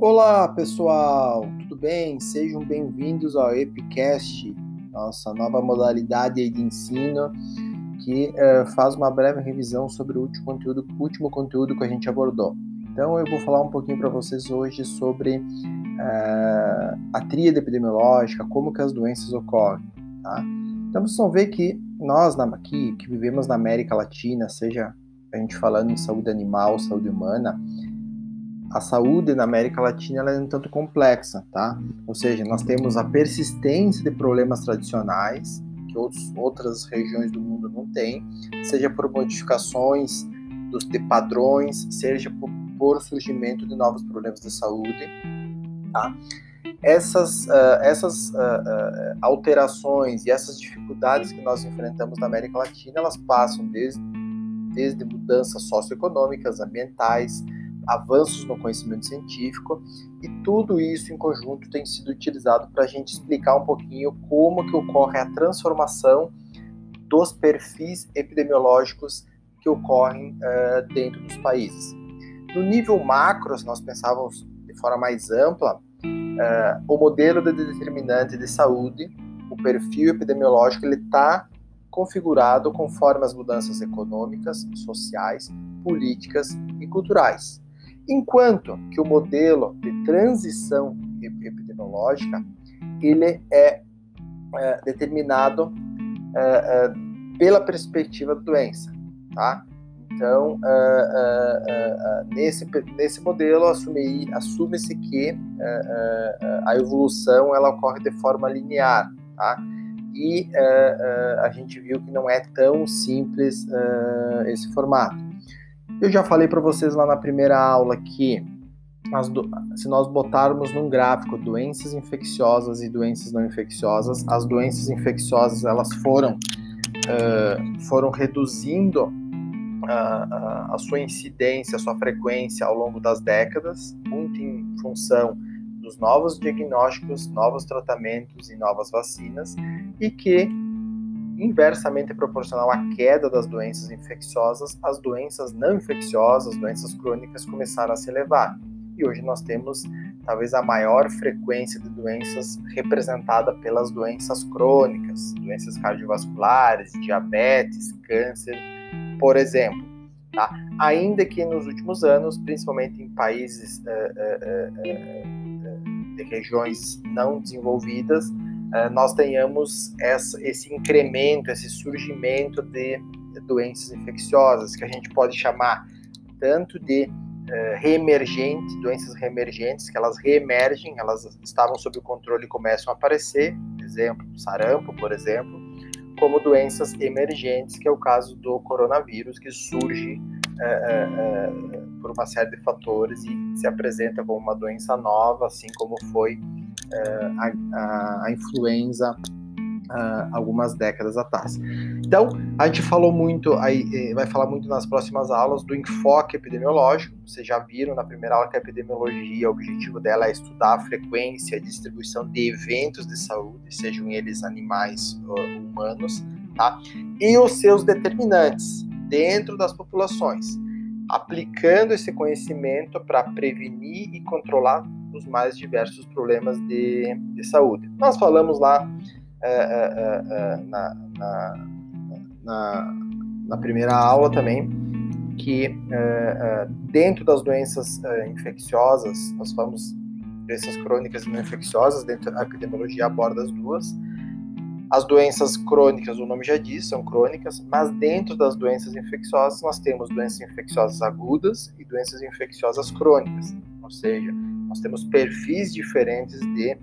Olá pessoal, tudo bem? Sejam bem-vindos ao Epicast, nossa nova modalidade de ensino que uh, faz uma breve revisão sobre o último conteúdo, último conteúdo que a gente abordou. Então eu vou falar um pouquinho para vocês hoje sobre uh, a tríade epidemiológica, como que as doenças ocorrem. Tá? Então vocês vão ver que nós aqui que vivemos na América Latina, seja a gente falando em saúde animal, saúde humana, a saúde na América Latina ela é um tanto complexa, tá? Ou seja, nós temos a persistência de problemas tradicionais que outros, outras regiões do mundo não têm, seja por modificações dos, de padrões, seja por, por surgimento de novos problemas de saúde, tá? Essas, uh, essas uh, uh, alterações e essas dificuldades que nós enfrentamos na América Latina, elas passam desde, desde mudanças socioeconômicas, ambientais, avanços no conhecimento científico e tudo isso em conjunto tem sido utilizado para a gente explicar um pouquinho como que ocorre a transformação dos perfis epidemiológicos que ocorrem uh, dentro dos países. No nível macro, se nós pensávamos de forma mais ampla, uh, o modelo de determinante de saúde, o perfil epidemiológico, ele está configurado conforme as mudanças econômicas, sociais, políticas e culturais. Enquanto que o modelo de transição epidemiológica ele é, é determinado é, é, pela perspectiva da doença, tá? Então, é, é, nesse, nesse modelo, assume-se assume que a evolução ela ocorre de forma linear, tá? E a gente viu que não é tão simples esse formato. Eu já falei para vocês lá na primeira aula que do... se nós botarmos num gráfico doenças infecciosas e doenças não infecciosas, as doenças infecciosas elas foram uh, foram reduzindo a sua incidência, a sua frequência ao longo das décadas, muito em função dos novos diagnósticos, novos tratamentos e novas vacinas, e que inversamente proporcional à queda das doenças infecciosas, as doenças não infecciosas, doenças crônicas começaram a se elevar. E hoje nós temos talvez a maior frequência de doenças representada pelas doenças crônicas, doenças cardiovasculares, diabetes, câncer, por exemplo. Tá? Ainda que nos últimos anos, principalmente em países uh, uh, uh, de regiões não desenvolvidas, nós tenhamos essa, esse incremento, esse surgimento de doenças infecciosas, que a gente pode chamar tanto de uh, reemergente, doenças reemergentes, que elas reemergem, elas estavam sob o controle e começam a aparecer, exemplo, sarampo, por exemplo, como doenças emergentes, que é o caso do coronavírus, que surge uh, por uma série de fatores e se apresenta como uma doença nova, assim como foi a, a, a influenza algumas décadas atrás. Então, a gente falou muito, aí, eh, vai falar muito nas próximas aulas do enfoque epidemiológico. Vocês já viram na primeira aula que a epidemiologia, o objetivo dela é estudar a frequência e distribuição de eventos de saúde, sejam eles animais ou humanos, tá? E os seus determinantes dentro das populações, aplicando esse conhecimento para prevenir e controlar os mais diversos problemas de, de saúde. Nós falamos lá é, é, é, na, na, na, na, primeira aula também que dentro das doenças infecciosas, nós falamos doenças crônicas e não infecciosas, dentro da epidemiologia aborda as duas. As doenças crônicas, o nome já diz, são crônicas, mas dentro das doenças infecciosas nós temos doenças infecciosas agudas e doenças infecciosas crônicas, ou seja, nós temos perfis diferentes de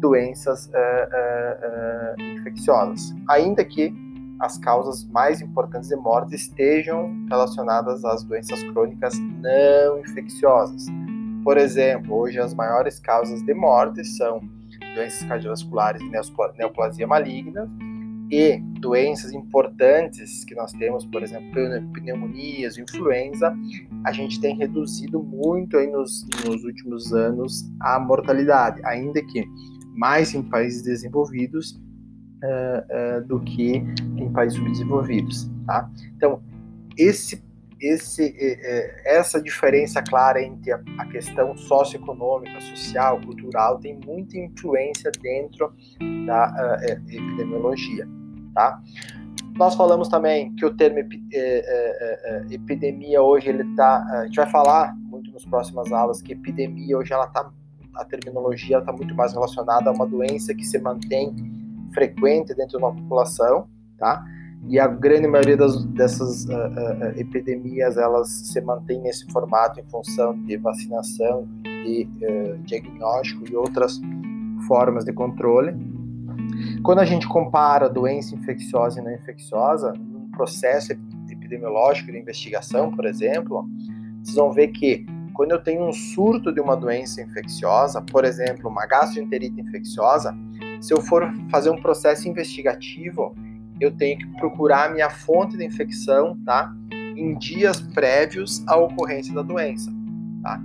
doenças uh, uh, infecciosas, ainda que as causas mais importantes de morte estejam relacionadas às doenças crônicas não infecciosas. Por exemplo, hoje as maiores causas de morte são doenças cardiovasculares e neoplasia maligna, e doenças importantes que nós temos, por exemplo, pneumonias, influenza, a gente tem reduzido muito aí nos, nos últimos anos a mortalidade, ainda que mais em países desenvolvidos uh, uh, do que em países subdesenvolvidos, tá? Então, esse esse, essa diferença clara entre a questão socioeconômica, social, cultural tem muita influência dentro da epidemiologia, tá? Nós falamos também que o termo epidemia hoje ele tá, a gente vai falar muito nas próximas aulas que epidemia hoje ela tá a terminologia está muito mais relacionada a uma doença que se mantém frequente dentro de uma população, tá? E a grande maioria das, dessas uh, uh, epidemias elas se mantém nesse formato em função de vacinação, de uh, diagnóstico e outras formas de controle. Quando a gente compara doença infecciosa e não infecciosa, num processo epidemiológico de investigação, por exemplo, vocês vão ver que quando eu tenho um surto de uma doença infecciosa, por exemplo, uma gastroenterite infecciosa, se eu for fazer um processo investigativo, eu tenho que procurar a minha fonte de infecção, tá? Em dias prévios à ocorrência da doença, tá?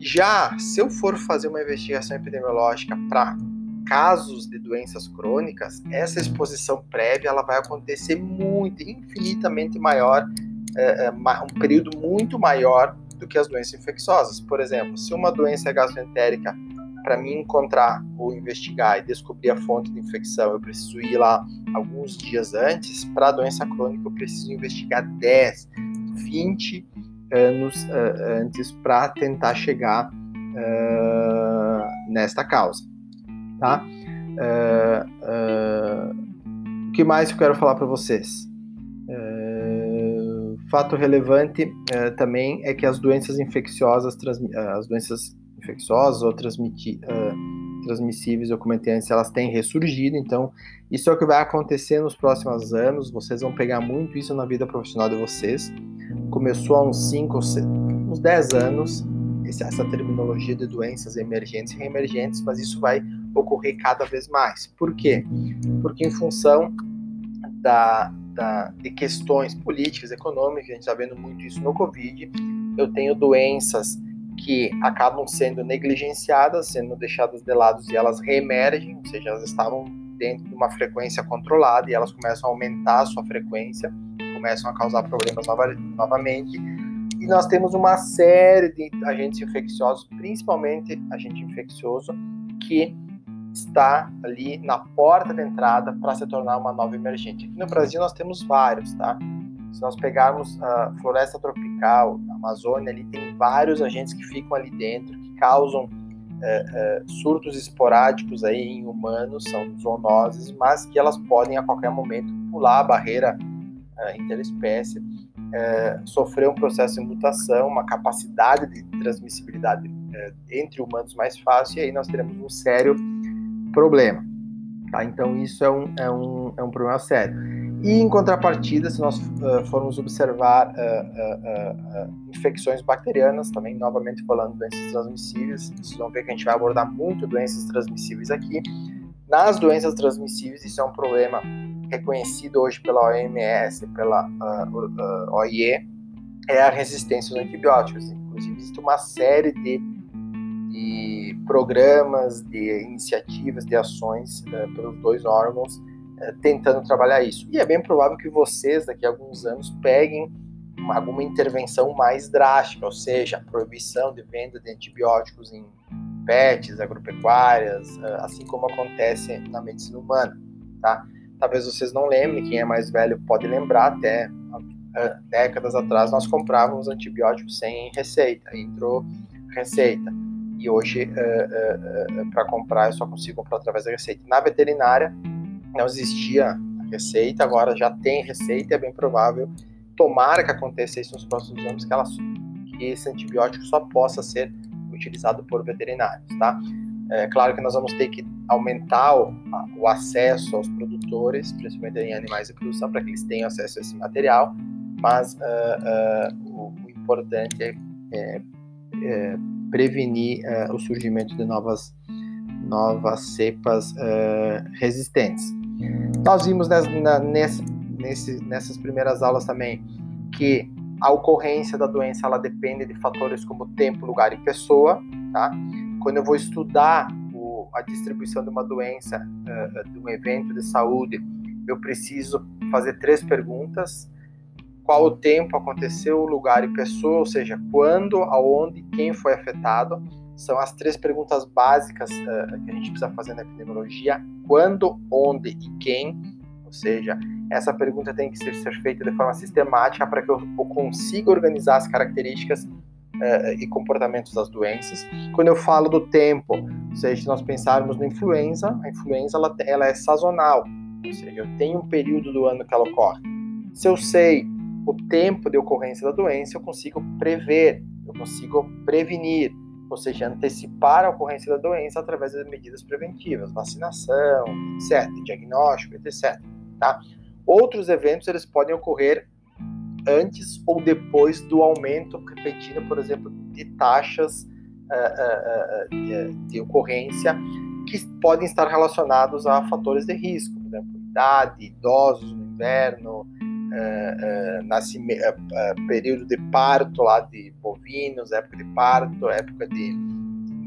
Já se eu for fazer uma investigação epidemiológica para casos de doenças crônicas, essa exposição prévia ela vai acontecer muito, infinitamente maior, é, um período muito maior do que as doenças infecciosas. Por exemplo, se uma doença é gastroentérica, para mim encontrar ou investigar e descobrir a fonte de infecção, eu preciso ir lá alguns dias antes. Para a doença crônica, eu preciso investigar 10, 20 anos uh, antes para tentar chegar uh, nesta causa. Tá? Uh, o que mais eu quero falar para vocês? fato relevante também é que as doenças infecciosas, as doenças infecciosas ou transmiti uh, transmissíveis, comentei antes, elas têm ressurgido, então isso é o que vai acontecer nos próximos anos, vocês vão pegar muito isso na vida profissional de vocês. Começou há uns 5 uns 10 anos, essa terminologia de doenças emergentes e reemergentes, mas isso vai ocorrer cada vez mais. Por quê? Porque em função da, da, de questões políticas, econômicas, a gente está vendo muito isso no Covid. Eu tenho doenças que acabam sendo negligenciadas, sendo deixadas de lado e elas reemergem, ou seja, elas estavam dentro de uma frequência controlada e elas começam a aumentar a sua frequência, começam a causar problemas nova, novamente. E nós temos uma série de agentes infecciosos, principalmente agente infeccioso, que está ali na porta de entrada para se tornar uma nova emergente. Aqui no Brasil nós temos vários, tá? Se nós pegarmos a floresta tropical, a Amazônia, ali tem vários agentes que ficam ali dentro, que causam é, é, surtos esporádicos aí em humanos, são zoonoses, mas que elas podem a qualquer momento pular a barreira é, interespécie, é, sofrer um processo de mutação, uma capacidade de transmissibilidade é, entre humanos mais fácil, e aí nós teremos um sério problema. Tá? Então, isso é um, é, um, é um problema sério. E, em contrapartida, se nós uh, formos observar uh, uh, infecções bacterianas, também, novamente falando doenças transmissíveis, vocês vão ver que a gente vai abordar muito doenças transmissíveis aqui. Nas doenças transmissíveis, isso é um problema reconhecido hoje pela OMS, pela OIE, é a resistência aos antibióticos. Inclusive, existe uma série de programas, de iniciativas, de ações uh, pelos dois órgãos uh, tentando trabalhar isso. E é bem provável que vocês, daqui a alguns anos, peguem uma, alguma intervenção mais drástica, ou seja, a proibição de venda de antibióticos em pets, agropecuárias, uh, assim como acontece na medicina humana, tá? Talvez vocês não lembrem, quem é mais velho pode lembrar, até décadas atrás nós comprávamos antibióticos sem receita, entrou receita e hoje uh, uh, uh, para comprar eu só consigo comprar através da receita. Na veterinária não existia receita, agora já tem receita é bem provável, tomara que aconteça isso nos próximos anos, que, ela, que esse antibiótico só possa ser utilizado por veterinários, tá? É claro que nós vamos ter que aumentar o, o acesso aos produtores, principalmente em animais de produção, para que eles tenham acesso a esse material, mas uh, o, o, importante é, é, é prevenir uh, o surgimento de novas, novas cepas uh, resistentes. Nós vimos nas, na, nessa, nesse, nessas primeiras aulas também que a ocorrência da doença ela depende de fatores como tempo, lugar e pessoa. Tá? Quando eu vou estudar o, a distribuição de uma doença, uh, de um evento de saúde, eu preciso fazer três perguntas qual o tempo aconteceu, o lugar e pessoa, ou seja, quando, aonde, quem foi afetado. São as três perguntas básicas uh, que a gente precisa fazer na epidemiologia: quando, onde e quem. Ou seja, essa pergunta tem que ser, ser feita de forma sistemática para que eu, eu consiga organizar as características uh, e comportamentos das doenças. Quando eu falo do tempo, ou seja, se nós pensarmos na influenza, a influenza ela, ela é sazonal, ou seja, eu tenho um período do ano que ela ocorre. Se eu sei o tempo de ocorrência da doença, eu consigo prever, eu consigo prevenir, ou seja, antecipar a ocorrência da doença através das medidas preventivas, vacinação, etc., diagnóstico, etc. Tá? Outros eventos eles podem ocorrer antes ou depois do aumento repetido, por exemplo, de taxas uh, uh, uh, de ocorrência que podem estar relacionados a fatores de risco, por exemplo, idade, idosos no inverno, uh, período de parto lá de bovinos, época de parto, época de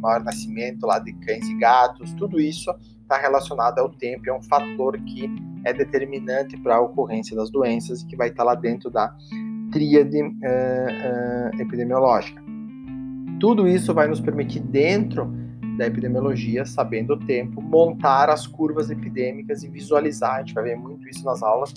maior nascimento lá de cães e gatos, tudo isso está relacionado ao tempo, é um fator que é determinante para a ocorrência das doenças e que vai estar tá lá dentro da tríade epidemiológica. Tudo isso vai nos permitir, dentro da epidemiologia, sabendo o tempo, montar as curvas epidêmicas e visualizar, a gente vai ver muito isso nas aulas,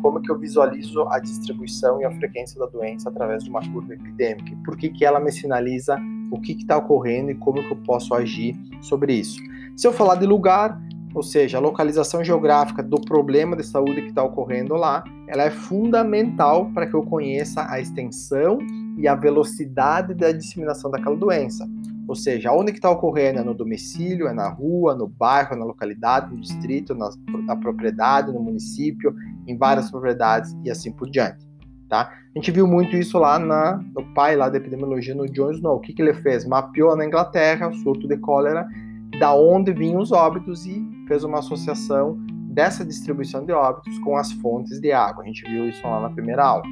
como que eu visualizo a distribuição e a frequência da doença através de uma curva epidêmica. Por que, que ela me sinaliza o que está ocorrendo e como que eu posso agir sobre isso. Se eu falar de lugar, ou seja, a localização geográfica do problema de saúde que está ocorrendo lá, ela é fundamental para que eu conheça a extensão e a velocidade da disseminação daquela doença. Ou seja, onde que está ocorrendo? É no domicílio, é na rua, no bairro, na localidade, no distrito, na, na propriedade, no município, em várias propriedades e assim por diante. Tá? A gente viu muito isso lá na, no pai lá da epidemiologia, no John Snow. O que, que ele fez? Mapeou na Inglaterra o surto de cólera, da onde vinham os óbitos e fez uma associação dessa distribuição de óbitos com as fontes de água. A gente viu isso lá na primeira aula.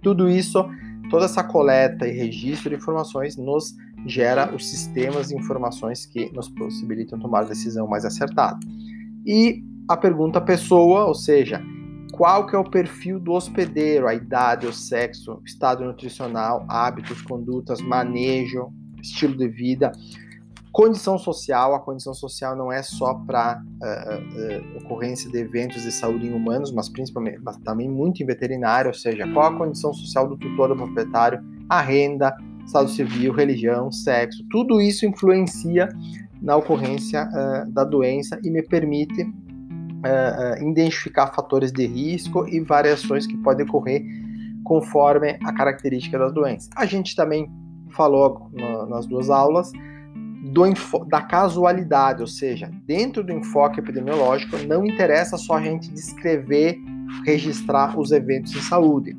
Tudo isso, toda essa coleta e registro de informações nos gera os sistemas de informações que nos possibilitam tomar decisão mais acertada. E a pergunta pessoa, ou seja, qual que é o perfil do hospedeiro, a idade, o sexo, estado nutricional, hábitos, condutas, manejo, estilo de vida, condição social. A condição social não é só para uh, uh, ocorrência de eventos de saúde em humanos, mas principalmente, mas também muito em veterinário, ou seja, qual a condição social do tutor do proprietário, a renda, estado civil, religião, sexo, tudo isso influencia na ocorrência uh, da doença e me permite uh, identificar fatores de risco e variações que podem ocorrer conforme a característica das doenças. A gente também falou no, nas duas aulas do, da casualidade, ou seja, dentro do enfoque epidemiológico, não interessa só a gente descrever, registrar os eventos em saúde.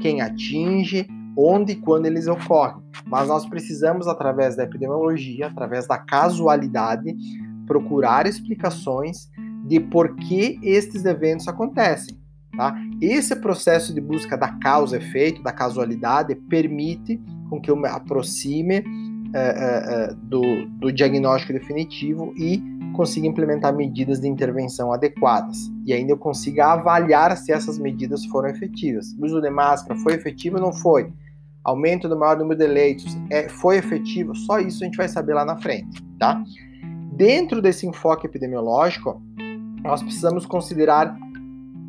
Quem atinge, onde e quando eles ocorrem. Mas nós precisamos, através da epidemiologia, através da casualidade, procurar explicações de por que estes eventos acontecem. Tá? Esse processo de busca da causa-efeito, da casualidade, permite com que eu me aproxime é, é, do, do diagnóstico definitivo e consiga implementar medidas de intervenção adequadas. E ainda eu consiga avaliar se essas medidas foram efetivas. O uso de máscara foi efetivo ou não foi? Aumento do maior número de leitos é, foi efetivo, só isso a gente vai saber lá na frente, tá? Dentro desse enfoque epidemiológico, nós precisamos considerar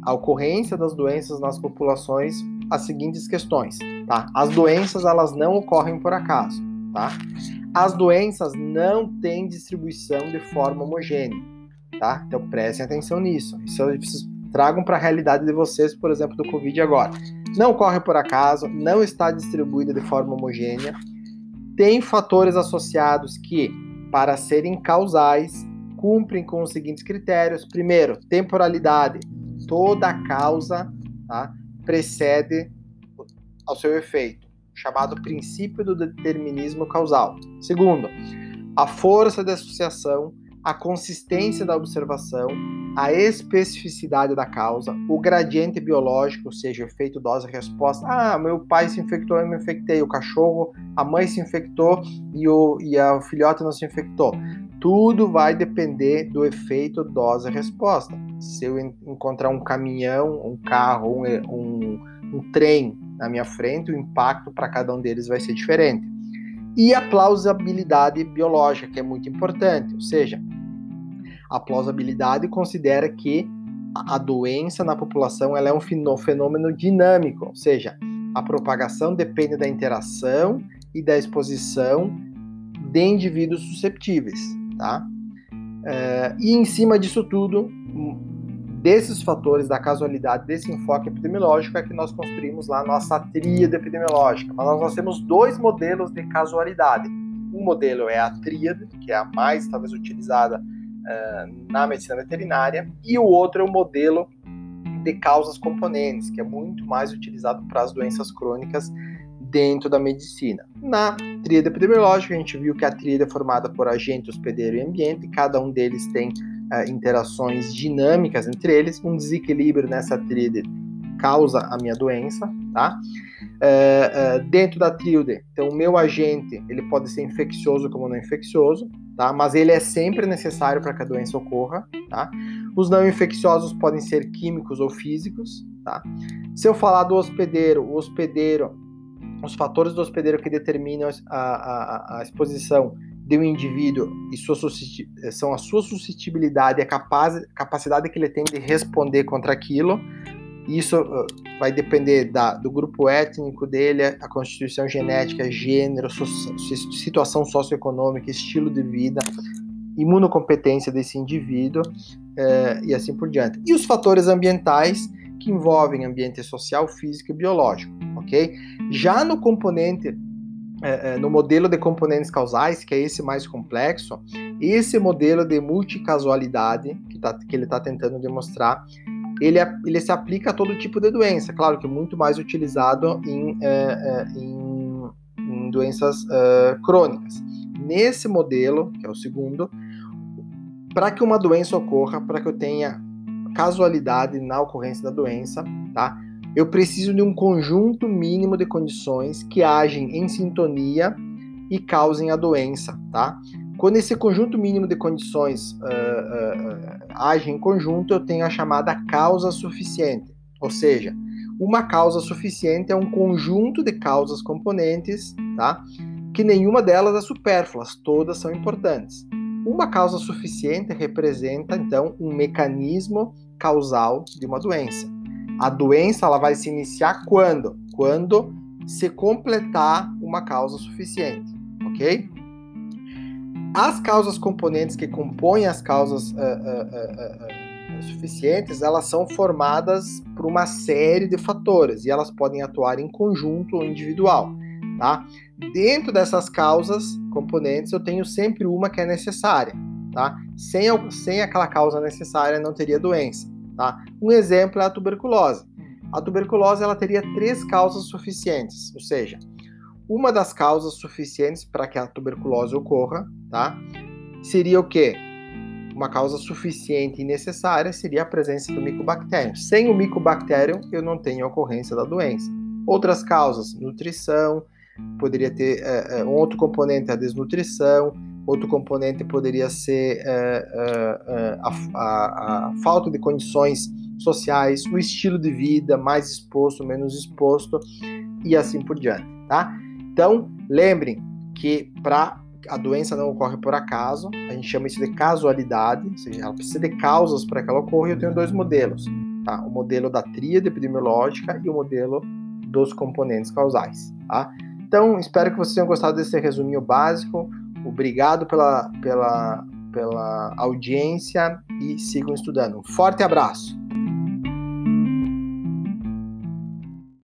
a ocorrência das doenças nas populações as seguintes questões, tá? As doenças elas não ocorrem por acaso, tá? As doenças não têm distribuição de forma homogênea, tá? Então prestem atenção nisso. Isso vocês tragam para a realidade de vocês, por exemplo, do Covid agora não ocorre por acaso, não está distribuída de forma homogênea, tem fatores associados que, para serem causais, cumprem com os seguintes critérios. Primeiro, temporalidade. Toda causa tá, precede ao seu efeito, chamado princípio do determinismo causal. Segundo, a força de associação, a consistência da observação, a especificidade da causa, o gradiente biológico, ou seja, efeito dose-resposta. Ah, meu pai se infectou, eu me infectei. O cachorro, a mãe se infectou e o, e a filhote não se infectou. Tudo vai depender do efeito dose-resposta. Se eu encontrar um caminhão, um carro, um, um um trem na minha frente, o impacto para cada um deles vai ser diferente. E a plausibilidade biológica, que é muito importante, ou seja, a plausibilidade considera que a doença na população ela é um fenômeno dinâmico, ou seja, a propagação depende da interação e da exposição de indivíduos susceptíveis, tá? É, e em cima disso tudo, desses fatores da casualidade, desse enfoque epidemiológico, é que nós construímos lá a nossa tríade epidemiológica. Mas nós, temos dois modelos de casualidade. Um modelo é a tríade, que é a mais talvez utilizada uh, na medicina veterinária, e o outro é o modelo de causas componentes, que é muito mais utilizado para as doenças crônicas dentro da medicina. Na tríade epidemiológica, a gente viu que a tríade é formada por agente, hospedeiro e ambiente, cada um deles tem uh, interações dinâmicas entre eles, um desequilíbrio nessa tríade causa a minha doença, tá? Uh, uh, dentro da tríade, então o meu agente, ele pode ser infeccioso como não infeccioso, tá? Mas ele é sempre necessário para que a doença ocorra, tá? Os não infecciosos podem ser químicos ou físicos, tá? Se eu falar do hospedeiro, o hospedeiro, os fatores do hospedeiro que determinam a, a, a exposição de um indivíduo e sua são a sua suscetibilidade e a capaz, capacidade que ele tem de responder contra aquilo. Isso uh, vai depender da, do grupo étnico dele, a constituição genética, gênero, situação socioeconômica, estilo de vida, imunocompetência desse indivíduo eh, e assim por diante. E os fatores ambientais que envolvem ambiente social, físico e biológico, ok? Já no componente é, é, no modelo de componentes causais, que é esse mais complexo, esse modelo de multicasualidade que, tá, que ele está tentando demonstrar, ele, ele, se aplica a todo tipo de doença, claro que muito mais utilizado em, é, é em, em doenças é, crônicas. Nesse modelo, que é o segundo, para que uma doença ocorra, para que eu tenha casualidade na ocorrência da doença, tá? Eu preciso de um conjunto mínimo de condições que agem em sintonia e causem a doença, tá? Quando esse conjunto mínimo de condições uh, uh, age em conjunto, eu tenho a chamada causa suficiente. Ou seja, uma causa suficiente é um conjunto de causas componentes, tá? Que nenhuma delas é supérflua, todas são importantes. Uma causa suficiente representa, então, um mecanismo causal de uma doença. A doença ela vai se iniciar quando? Quando se completar uma causa suficiente, ok? As causas componentes que compõem as causas uh, uh, uh, suficientes, elas são formadas por uma série de fatores e elas podem atuar em conjunto ou individual, tá? Dentro dessas causas componentes, eu tenho sempre uma que é necessária, tá? Sem, sem aquela causa necessária, não teria doença. Tá? Um exemplo é a tuberculose. A tuberculose ela teria três causas suficientes, ou seja, uma das causas suficientes para que a tuberculose ocorra, tá? Seria o quê? Uma causa suficiente e necessária seria a presença do micobactério. Sem o micobactério, eu não tenho a ocorrência da doença. Outras causas, nutrição, poderia ter é, um outro componente, a desnutrição, Outro componente poderia ser é, é, a, a, a, falta de condições sociais, o estilo de vida, mais exposto, menos exposto e assim por diante, tá? Então, lembrem que para a doença não ocorre por acaso, a gente chama isso de casualidade, ou seja, ela precisa de causas para que ela ocorra, e eu tenho dois modelos, tá? O modelo da tríade epidemiológica e o modelo dos componentes causais, tá? Então, espero que vocês tenham gostado desse resuminho básico. Obrigado pela, pela, pela audiência e sigam estudando. Um forte abraço!